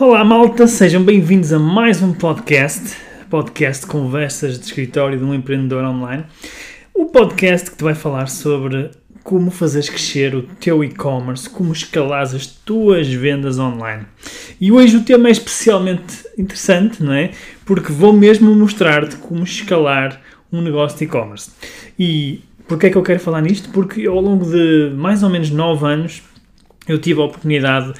Olá malta, sejam bem-vindos a mais um podcast, podcast Conversas de Escritório de um Empreendedor Online. O podcast que te vai falar sobre como fazeres crescer o teu e-commerce, como escalar as tuas vendas online. E hoje o tema é especialmente interessante, não é? Porque vou mesmo mostrar-te como escalar um negócio de e-commerce. E porquê é que eu quero falar nisto? Porque ao longo de mais ou menos 9 anos eu tive a oportunidade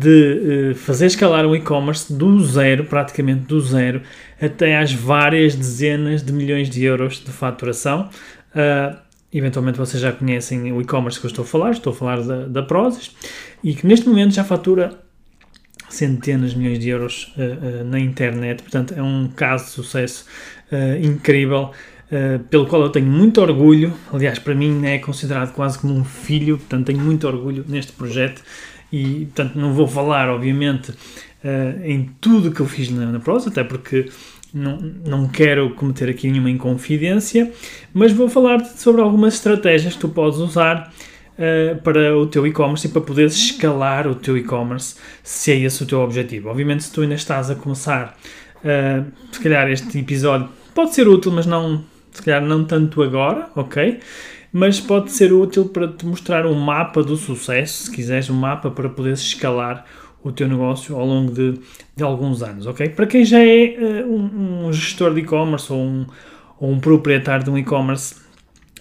de uh, fazer escalar um e-commerce do zero, praticamente do zero, até às várias dezenas de milhões de euros de faturação. Uh, eventualmente vocês já conhecem o e-commerce que eu estou a falar, estou a falar da, da Prozis, e que neste momento já fatura centenas de milhões de euros uh, na internet, portanto é um caso de sucesso incrível. Uh, pelo qual eu tenho muito orgulho. Aliás, para mim é considerado quase como um filho, portanto, tenho muito orgulho neste projeto e, portanto, não vou falar, obviamente, uh, em tudo que eu fiz na, na prosa, até porque não, não quero cometer aqui nenhuma inconfidência, mas vou falar sobre algumas estratégias que tu podes usar uh, para o teu e-commerce e para poderes escalar o teu e-commerce, se é esse o teu objetivo. Obviamente, se tu ainda estás a começar, uh, se calhar este episódio pode ser útil, mas não, se calhar não tanto agora, ok? Mas pode ser útil para te mostrar um mapa do sucesso, se quiseres, um mapa para poderes escalar o teu negócio ao longo de, de alguns anos, ok? Para quem já é uh, um, um, gestor de e-commerce ou um, ou um proprietário de um e-commerce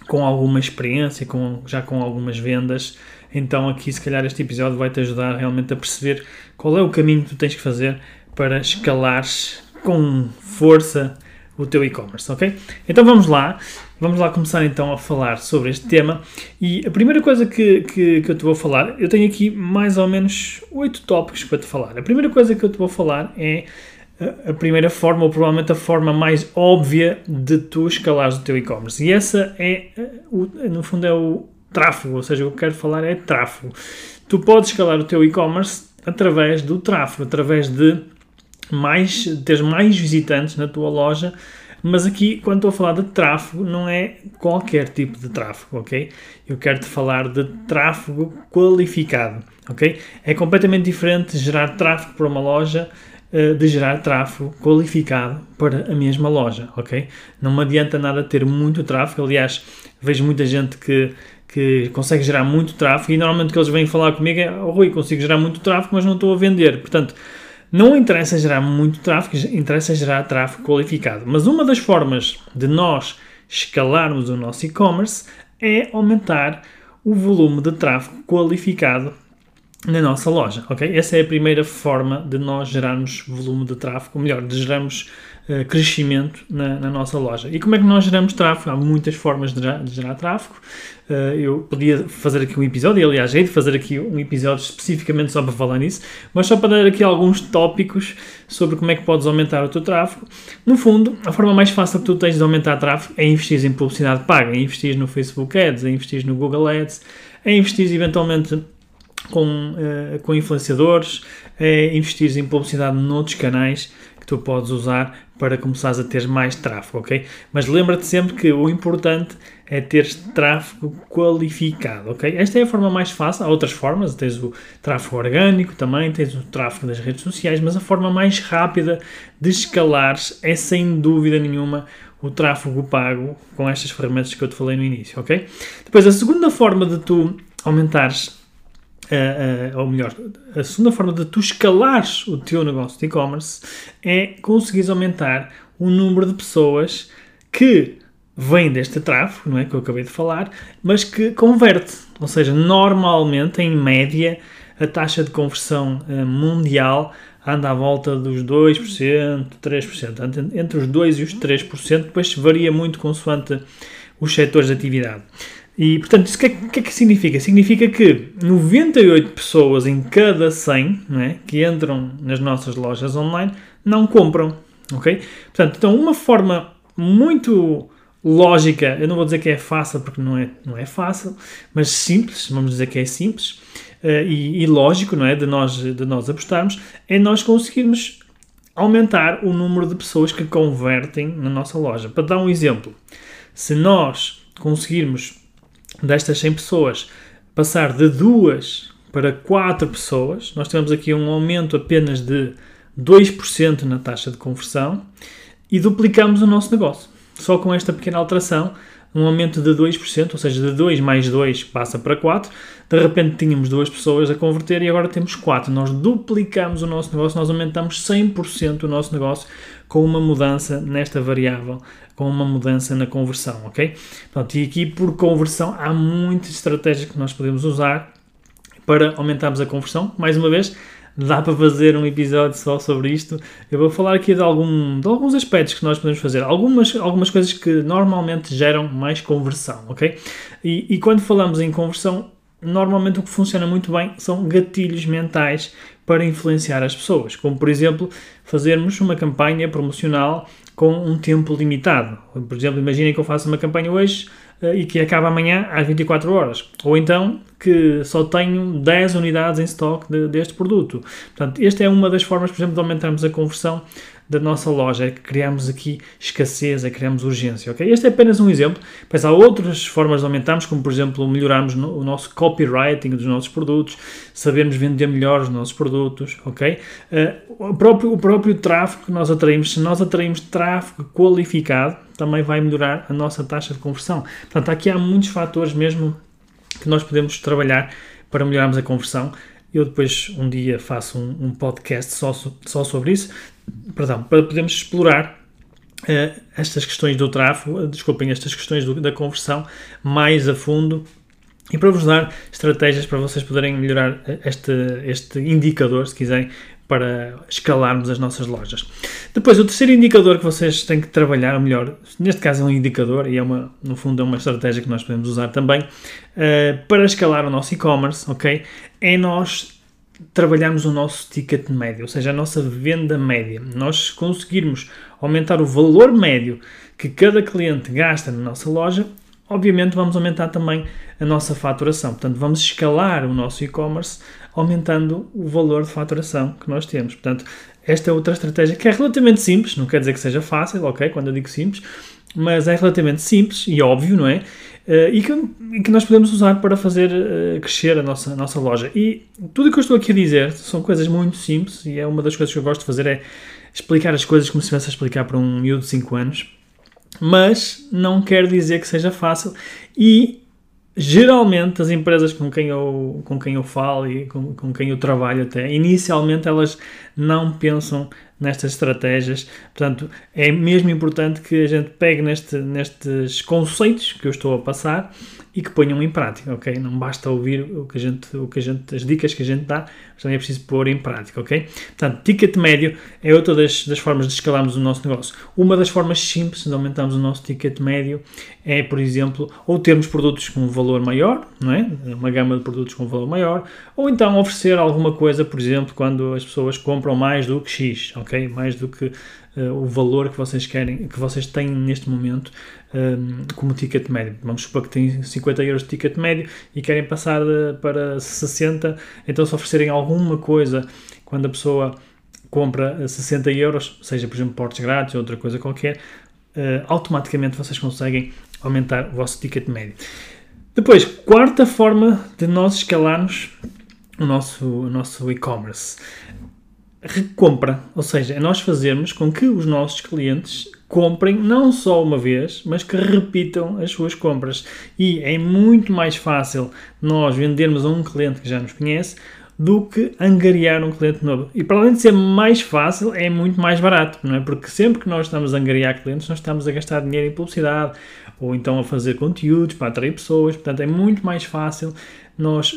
com alguma experiência, com, já com algumas vendas, então aqui se calhar este episódio vai te ajudar realmente a perceber qual é o caminho que tu tens que fazer para escalares com força o teu e-commerce, ok? Então vamos lá, vamos lá começar então a falar sobre este tema e a primeira coisa que, que, que eu te vou falar, eu tenho aqui mais ou menos oito tópicos para te falar. A primeira coisa que eu te vou falar é a primeira forma, ou provavelmente a forma mais óbvia de tu escalares o teu e-commerce. E essa é, no fundo, é o tráfego, ou seja, o que eu quero falar é tráfego. Tu podes escalar o teu e-commerce através do tráfego, através de mais, teres mais visitantes na tua loja, mas aqui, quando estou a falar de tráfego, não é qualquer tipo de tráfego, ok? Eu quero-te falar de tráfego qualificado, ok? É completamente diferente gerar tráfego para uma loja uh, de gerar tráfego qualificado para a mesma loja, ok? Não me adianta nada ter muito tráfego, aliás, vejo muita gente que que consegue gerar muito tráfego e normalmente o que eles vêm falar comigo é oh, Rui, consigo gerar muito tráfego, mas não estou a vender. Portanto, não interessa gerar muito tráfego, interessa gerar tráfego qualificado. Mas uma das formas de nós escalarmos o nosso e-commerce é aumentar o volume de tráfego qualificado na nossa loja, ok? Essa é a primeira forma de nós gerarmos volume de tráfego, ou melhor, de gerarmos uh, crescimento na, na, nossa loja. E como é que nós geramos tráfego? Há muitas formas de de gerar tráfego. Uh, eu podia fazer aqui um episódio, aliás, hei de fazer aqui um episódio especificamente só para falar nisso, mas só para dar aqui alguns tópicos sobre como é que podes aumentar o teu tráfego. No fundo, a forma mais fácil que tu tens de aumentar tráfego é investir em publicidade paga, é investir no Facebook Ads, é investir no Google Ads, é investir eventualmente com, uh, com influenciadores, é investir em publicidade noutros canais que tu podes usar para começares a ter mais tráfego, ok? Mas lembra-te sempre que o importante é ter tráfego qualificado, ok? Esta é a forma mais fácil, há outras formas, tens o tráfego orgânico também, tens o tráfego das redes sociais, mas a forma mais rápida de escalares é sem dúvida nenhuma o tráfego pago com estas ferramentas que eu te falei no início, ok? Depois, a segunda forma de tu aumentares uh, uh, ou melhor, a segunda forma de tu escalares o teu negócio de e-commerce é conseguires aumentar o número de pessoas que vêm deste tráfego, não é, que eu acabei de falar, mas que converte. Ou seja, normalmente, em média, a taxa de conversão uh, mundial anda à volta dos 2%, 3%, entre os 2% e os 3%, depois varia muito consoante os setores de atividade. E, portanto, isso o que, é, que, é que significa? Significa que 98 pessoas em cada 100 não é, que entram nas nossas lojas online não compram, ok? Portanto, então uma forma muito lógica, eu não vou dizer que é fácil porque não é, não é fácil, mas simples, vamos dizer que é simples uh, e, e, lógico, não é, de nós, de nós apostarmos, é nós conseguirmos aumentar o número de pessoas que convertem na nossa loja. Para dar um exemplo, se nós conseguirmos destas 100 pessoas passar de duas para 4 pessoas, nós temos aqui um aumento apenas de 2% na taxa de conversão e duplicamos o nosso negócio. Só com esta pequena alteração, um aumento de 2%, ou seja, de 2 mais 2 passa para 4. De repente tínhamos duas pessoas a converter e agora temos 4. Nós duplicamos o nosso negócio, nós aumentamos 100% o nosso negócio com uma mudança nesta variável, com uma mudança na conversão, ok? Pronto, e aqui por conversão há muitas estratégias que nós podemos usar para aumentarmos a conversão. Mais uma vez, dá para fazer um episódio só sobre isto. Eu vou falar aqui de, algum, de alguns aspectos que nós podemos fazer, algumas, algumas coisas que normalmente geram mais conversão, ok? E, e quando falamos em conversão, normalmente o que funciona muito bem são gatilhos mentais para influenciar as pessoas, como por exemplo fazermos uma campanha promocional com um tempo limitado. Por exemplo, imaginem que eu faço uma campanha hoje uh, e que acaba amanhã às 24 horas. Ou então que só tenho 10 unidades em stock de, deste produto. Portanto, esta é uma das formas, por exemplo, de aumentarmos a conversão da nossa loja, é que criamos aqui escassez, é que criamos urgência, ok? Este é apenas um exemplo, mas há outras formas de aumentarmos, como por exemplo melhorarmos o nosso copywriting dos nossos produtos, sabermos vender melhor os nossos produtos, ok? Uh, o, próprio, o próprio tráfego que nós atraímos, se nós atraímos tráfego qualificado, também vai melhorar a nossa taxa de conversão. Portanto, aqui há muitos fatores mesmo que nós podemos trabalhar para melhorarmos a conversão. Eu depois um dia faço um, um podcast só, só sobre isso perdão, para podermos explorar uh, estas questões do tráfego, uh, desculpem, estas questões do, da conversão mais a fundo e para vos dar estratégias para vocês poderem melhorar eh, este, este indicador, se quiserem, para escalarmos as nossas lojas. Depois, o terceiro indicador que vocês têm que trabalhar, ou melhor, neste caso é um indicador e é uma, no fundo é uma estratégia que nós podemos usar também uh, para escalar o nosso e-commerce, ok? É nós trabalharmos o nosso ticket médio, ou seja, a nossa venda média. Nós conseguirmos aumentar o valor médio que cada cliente gasta na nossa loja, obviamente vamos aumentar também a nossa faturação. Portanto, vamos escalar o nosso e-commerce aumentando o valor de faturação que nós temos. Portanto, esta é outra estratégia que é relativamente simples, não quer dizer que seja fácil, ok? Quando eu digo simples, mas é relativamente simples e óbvio, não é? Uh, e, que, e, que, nós podemos usar para fazer uh, crescer a nossa, a nossa loja. E tudo o que eu estou aqui a dizer são coisas muito simples e é uma das coisas que eu gosto de fazer é explicar as coisas como se estivesse a explicar para um miúdo de 5 anos, mas não quer dizer que seja fácil e geralmente as empresas com quem eu, com quem eu falo e com, com quem eu trabalho até, inicialmente elas não pensam nestas estratégias. Portanto, é mesmo importante que a gente pegue neste, nestes conceitos que eu estou a passar e que ponham em prática, ok? Não basta ouvir o que a gente, o que a gente, as dicas que a gente dá, mas também é preciso pôr em prática, ok? Portanto, ticket médio é outra das, das formas de escalarmos o nosso negócio. Uma das formas simples de aumentarmos o nosso ticket médio é, por exemplo, ou termos produtos com valor maior, não é? Uma gama de produtos com valor maior, ou então oferecer alguma coisa, por exemplo, quando as pessoas compram mais do que X, ok? Mais do que uh, o valor que vocês querem, que vocês têm neste momento um, como ticket médio. Vamos supor que têm 50 euros de ticket médio e querem passar de, para 60, então se oferecerem alguma coisa quando a pessoa compra 60 euros, seja por exemplo portes grátis ou outra coisa qualquer, automaticamente vocês conseguem aumentar o vosso ticket médio. Depois, quarta forma de nós escalarmos o nosso, o nosso e-commerce recompra, ou seja, é nós fazermos com que os nossos clientes comprem não só uma vez, mas que repitam as suas compras. E é muito mais fácil nós vendermos a um cliente que já nos conhece do que angariar um cliente novo. E para além de ser mais fácil, é muito mais barato, não é? Porque sempre que nós estamos a angariar clientes, nós estamos a gastar dinheiro em publicidade ou então a fazer conteúdos para atrair pessoas. Portanto, é muito mais fácil nós,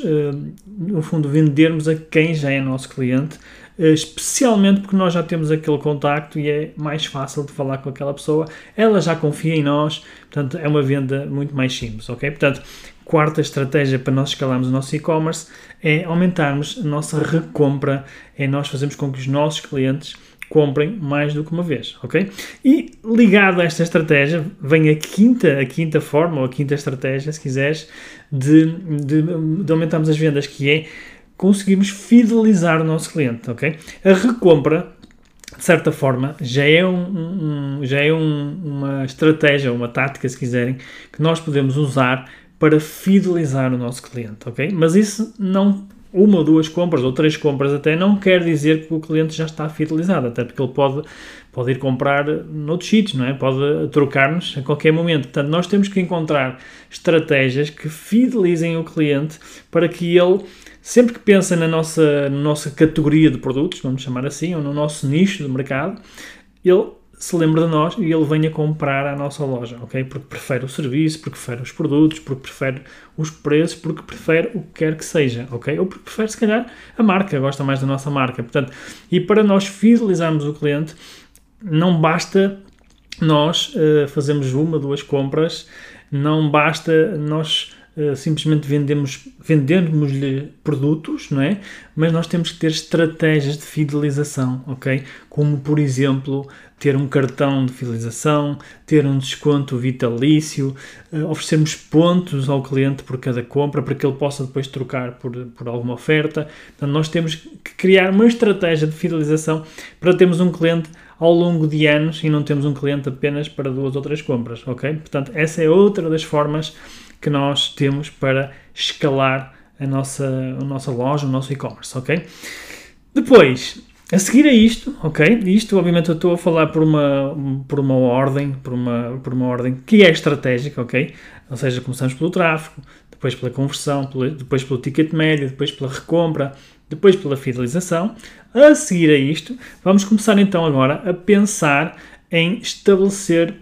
no fundo, vendermos a quem já é nosso cliente, especialmente porque nós já temos aquele contacto e é mais fácil de falar com aquela pessoa, ela já confia em nós, portanto, é uma venda muito mais simples, ok? Portanto, quarta estratégia para nós escalarmos o nosso e-commerce é aumentarmos a nossa recompra, é nós fazermos com que os nossos clientes comprem mais do que uma vez, ok? E ligado a esta estratégia, vem a quinta, a quinta forma, ou a quinta estratégia, se quiseres, de, de, de aumentarmos as vendas, que é conseguirmos fidelizar o nosso cliente, ok? A recompra, de certa forma, já é, um, um já é um, uma estratégia, uma tática, se quiserem, que nós podemos usar para fidelizar o nosso cliente, ok? Mas isso não uma ou duas compras, ou três compras até, não quer dizer que o cliente já está fidelizado, até porque ele pode, pode ir comprar noutros sítios, não é? Pode trocar-nos a qualquer momento. Portanto, nós temos que encontrar estratégias que fidelizem o cliente para que ele, sempre que pensa na nossa, na nossa categoria de produtos, vamos chamar assim, ou no nosso nicho de mercado, ele se lembra de nós e ele venha comprar à nossa loja, ok? Porque prefere o serviço, porque prefere os produtos, porque prefere os preços, porque prefere o que quer que seja, ok? Ou porque prefere, se calhar, a marca, gosta mais da nossa marca. Portanto, e para nós fidelizarmos o cliente, não basta nós uh, fazermos uma, duas compras, não basta nós uh, simplesmente vendemos, vendermos-lhe produtos, não é? Mas nós temos que ter estratégias de fidelização, ok? Como, por exemplo, ter um cartão de fidelização, ter um desconto vitalício, uh, oferecermos pontos ao cliente por cada compra para que ele possa depois trocar por, por alguma oferta. Portanto, nós temos que criar uma estratégia de fidelização para termos um cliente ao longo de anos e não temos um cliente apenas para duas ou três compras, ok? Portanto, essa é outra das formas que nós temos para escalar a nossa, a nossa loja, o nosso e-commerce, ok? Depois, a seguir a isto, ok? Isto, obviamente, eu estou a falar por uma, por uma ordem, por uma, por uma ordem que é estratégica, ok? Ou seja, começamos pelo tráfego, depois pela conversão, depois pelo ticket médio, depois pela recompra, depois pela fidelização. A seguir a isto, vamos começar então agora a pensar em estabelecer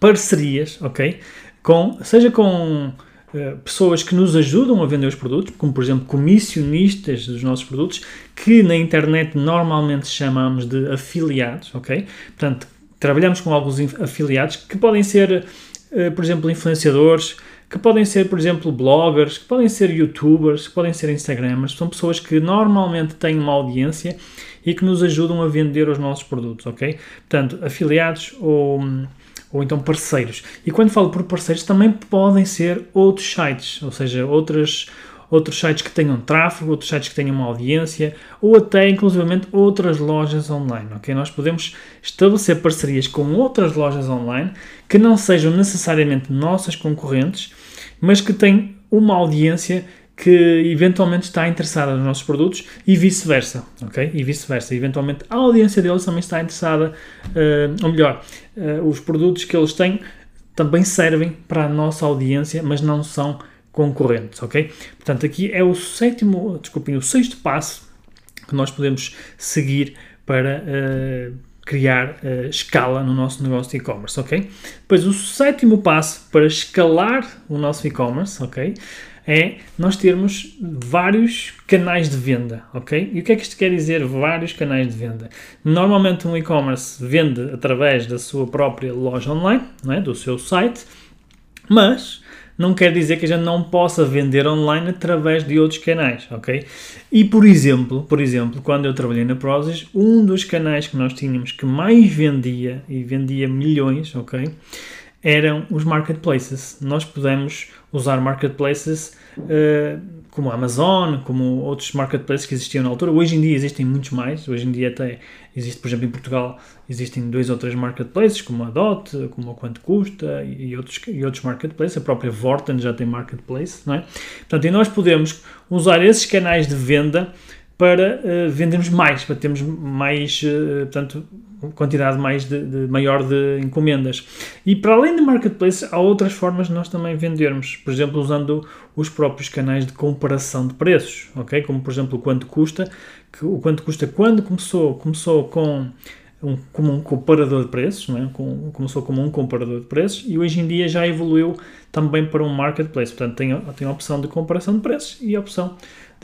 parcerias, ok? Com, seja com uh, pessoas que nos ajudam a vender os produtos, como por exemplo comissionistas dos nossos produtos, que na internet normalmente chamamos de afiliados, ok? Portanto, trabalhamos com alguns afiliados que podem ser, uh, por exemplo, influenciadores, que podem ser, por exemplo, bloggers, que podem ser youtubers, que podem ser instagramers, são pessoas que normalmente têm uma audiência e que nos ajudam a vender os nossos produtos, ok? Portanto, afiliados ou ou então parceiros. E quando falo por parceiros, também podem ser outros sites, ou seja, outras, outros sites que tenham tráfego, outros sites que tenham uma audiência, ou até, inclusivamente, outras lojas online, ok? Nós podemos estabelecer parcerias com outras lojas online que não sejam necessariamente nossas concorrentes, mas que têm uma audiência que eventualmente está interessada nos nossos produtos e vice-versa, ok? E vice-versa. Eventualmente a audiência deles também está interessada, uh, ou melhor, uh, os produtos que eles têm também servem para a nossa audiência, mas não são concorrentes, ok? Portanto, aqui é o sétimo, desculpem, o sexto passo que nós podemos seguir para uh, criar uh, escala no nosso negócio de e-commerce, ok? Depois, o sétimo passo para escalar o nosso e-commerce, ok? é nós termos vários canais de venda, ok? E o que é que isto quer dizer, vários canais de venda? Normalmente um e-commerce vende através da sua própria loja online, não é? do seu site, mas não quer dizer que a gente não possa vender online através de outros canais, ok? E por exemplo, por exemplo, quando eu trabalhei na Prozis, um dos canais que nós tínhamos que mais vendia e vendia milhões, ok? eram os marketplaces. Nós podemos usar marketplaces uh, como a Amazon, como outros marketplaces que existiam na altura. Hoje em dia existem muitos mais. Hoje em dia até existe, por exemplo, em Portugal, existem dois ou três marketplaces, como a Dot, como a Quanto Custa e outros, e outros marketplaces. A própria Vorten já tem marketplace, não é? Portanto, e nós podemos usar esses canais de venda para uh, vendermos mais, para termos mais, uh, portanto, quantidade mais de, de, maior de encomendas. E para além de marketplace, há outras formas de nós também vendermos, por exemplo, usando os próprios canais de comparação de preços, ok? Como por exemplo o quanto custa, que o quanto custa quando começou, começou com um, como um comparador de preços, não é? Com, começou como um comparador de preços e hoje em dia já evoluiu também para um marketplace. Portanto, tem, tem a opção de comparação de preços e a opção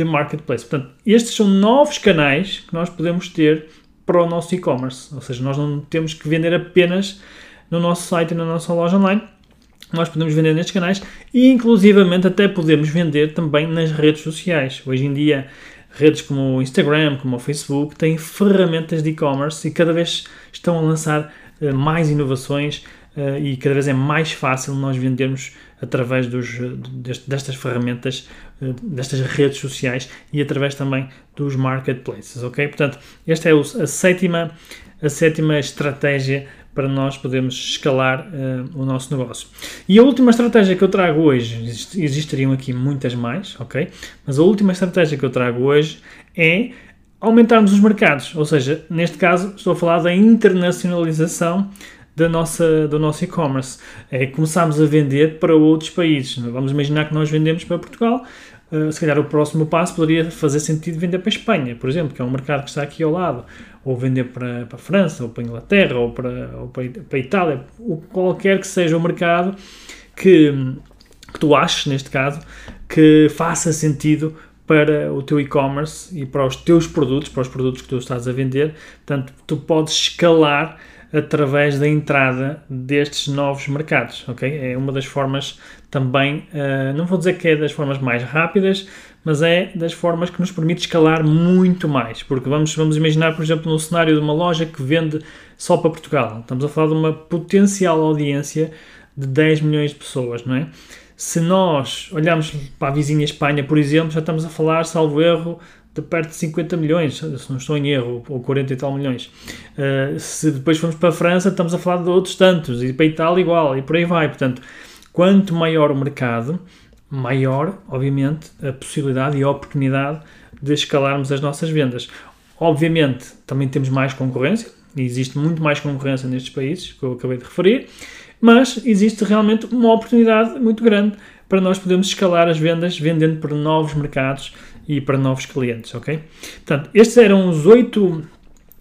de marketplace. Portanto, estes são novos canais que nós podemos ter para o nosso e-commerce. Ou seja, nós não temos que vender apenas no nosso site e na nossa loja online. Nós podemos vender nestes canais e, inclusivamente, até podemos vender também nas redes sociais. Hoje em dia, redes como o Instagram, como o Facebook, têm ferramentas de e-commerce e cada vez estão a lançar uh, mais inovações uh, e cada vez é mais fácil nós vendermos através dos, dest, destas ferramentas, uh, destas redes sociais e através também dos marketplaces, ok? Portanto, esta é a sétima, a sétima estratégia para nós podermos escalar uh, o nosso negócio. E a última estratégia que eu trago hoje, existiriam aqui muitas mais, ok? Mas a última estratégia que eu trago hoje é aumentarmos os mercados, ou seja, neste caso estou a falar da internacionalização da nossa, do nosso e-commerce. É começarmos a vender para outros países. Vamos imaginar que nós vendemos para Portugal, uh, se calhar o próximo passo poderia fazer sentido vender para a Espanha, por exemplo, que é um mercado que está aqui ao lado ou vender para, para a França, ou para a Inglaterra, ou para, ou para, para a Itália, ou qualquer que seja o mercado que, que tu aches, neste caso, que faça sentido para o teu e-commerce e para os teus produtos, para os produtos que tu estás a vender. Portanto, tu podes escalar através da entrada destes novos mercados, ok? É uma das formas também, uh, não vou dizer que é das formas mais rápidas, mas é das formas que nos permite escalar muito mais. Porque vamos, vamos imaginar, por exemplo, no cenário de uma loja que vende só para Portugal. Estamos a falar de uma potencial audiência de 10 milhões de pessoas, não é? Se nós olharmos para a vizinha Espanha, por exemplo, já estamos a falar, salvo erro, de perto de 50 milhões, se não estou em erro, ou 40 e tal milhões. Uh, se depois formos para a França, estamos a falar de outros tantos, e para a Itália igual, e por aí vai. Portanto, quanto maior o mercado, maior, obviamente, a possibilidade e a oportunidade de escalarmos as nossas vendas. Obviamente, também temos mais concorrência, e existe muito mais concorrência nestes países que eu acabei de referir, mas existe realmente uma oportunidade muito grande para nós podermos escalar as vendas vendendo para novos mercados e para novos clientes, ok? Portanto, estes eram os oito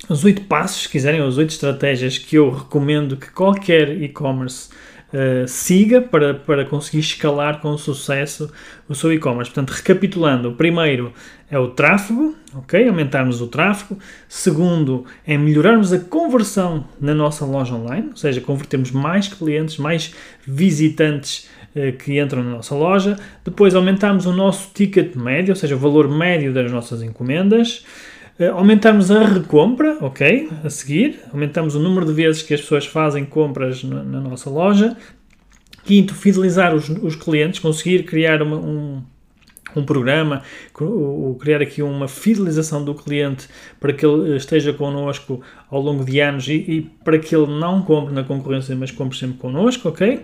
os oito passos, se quiserem, as oito estratégias que eu recomendo que qualquer e-commerce uh, siga para, para conseguir escalar com sucesso o seu e-commerce. Portanto, recapitulando, o primeiro é o tráfego, ok? Aumentarmos o tráfego. Segundo, é melhorarmos a conversão na nossa loja online, ou seja, convertermos mais clientes, mais visitantes que entram na nossa loja. Depois, aumentarmos o nosso ticket médio, ou seja, o valor médio das nossas encomendas. Uh, aumentarmos a recompra, ok? A seguir, aumentamos o número de vezes que as pessoas fazem compras na, na nossa loja. Quinto, fidelizar os, os clientes, conseguir criar uma, um, um programa, criar aqui uma fidelização do cliente para que ele esteja connosco ao longo de anos e, e, para que ele não compre na concorrência, mas compre sempre connosco, ok?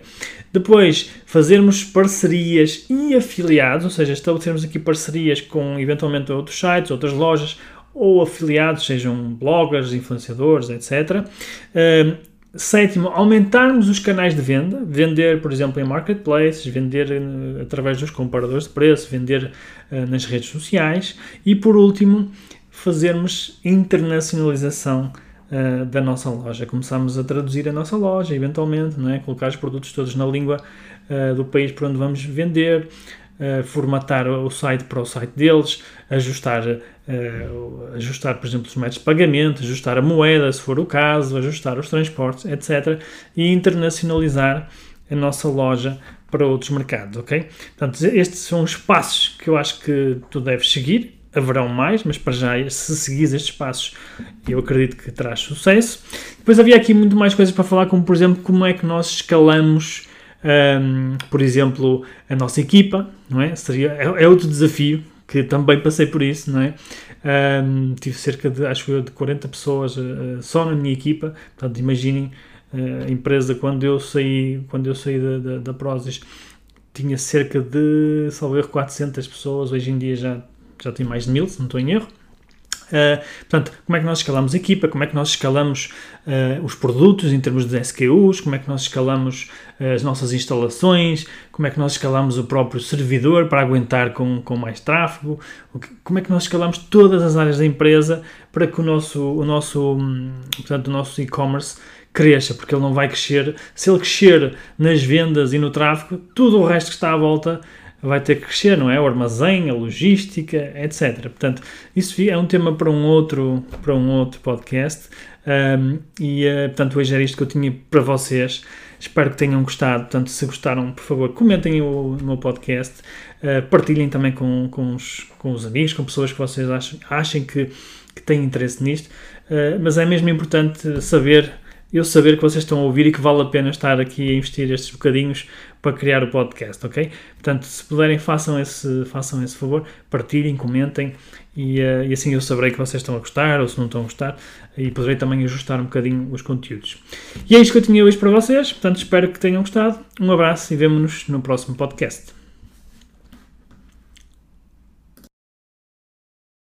Depois, fazermos parcerias e afiliados, ou seja, estabelecermos aqui parcerias com eventualmente outros sites, outras lojas, ou afiliados, sejam bloggers, influenciadores, etc. sétimo, aumentarmos os canais de venda, vender, por exemplo, em marketplaces, vender uh, através dos comparadores de preço, vender uh, nas redes sociais e, por último, fazermos internacionalização uh, da nossa loja. Começamos a traduzir a nossa loja, eventualmente, não é? colocar os produtos todos na língua do país por onde vamos vender, formatar o site para o site deles, ajustar, uh, ajustar, por exemplo, os métodos de pagamento, ajustar a moeda, se for o caso, ajustar os transportes, etc. E internacionalizar a nossa loja para outros mercados, ok? Portanto, estes são os passos que eu acho que tu deves seguir. Haverão mais, mas para já, se seguires estes passos, eu acredito que terás sucesso. Depois havia aqui muito mais coisas para falar, como por exemplo, como é que nós escalamos um, por exemplo, a nossa equipa, não é? Seria, é, é, outro desafio que também passei por isso, não é? Um, tive cerca de, acho eu, de 40 pessoas uh, só na minha equipa, portanto, imaginem uh, a empresa quando eu saí, quando eu saí da, da, da Prozis, tinha cerca de, salvo erro, 400 pessoas, hoje em dia já, já tem mais de mil, se não estou em erro. Uh, portanto, como é que nós escalamos a equipa, como é que nós escalamos uh, os produtos em termos de SKUs, como é que nós escalamos uh, as nossas instalações, como é que nós escalamos o próprio servidor para aguentar com, com mais tráfego, como é que nós escalamos todas as áreas da empresa para que o nosso, o nosso, hum, portanto, o nosso e-commerce cresça, porque ele não vai crescer. Se ele crescer nas vendas e no tráfego, tudo o resto que está à volta vai ter que crescer, não é? O armazém, a logística, etc. Portanto, isso é um tema para um outro, para um outro podcast. Um, e, uh, portanto, hoje era isto que eu tinha para vocês. Espero que tenham gostado. Portanto, se gostaram, por favor, comentem o, o meu podcast. Uh, partilhem também com, com, os, com os amigos, com pessoas que vocês achem, achem que, que têm interesse nisto. Uh, mas é mesmo importante saber eu saber que vocês estão a ouvir e que vale a pena estar aqui a investir estes bocadinhos para criar o podcast, ok? Portanto, se puderem, façam esse, façam esse favor, partilhem, comentem e, uh, e, assim eu saberei que vocês estão a gostar ou se não estão a gostar e poderei também ajustar um bocadinho os conteúdos. E é isto que eu tinha hoje para vocês, portanto, espero que tenham gostado. Um abraço e vemo-nos no próximo podcast.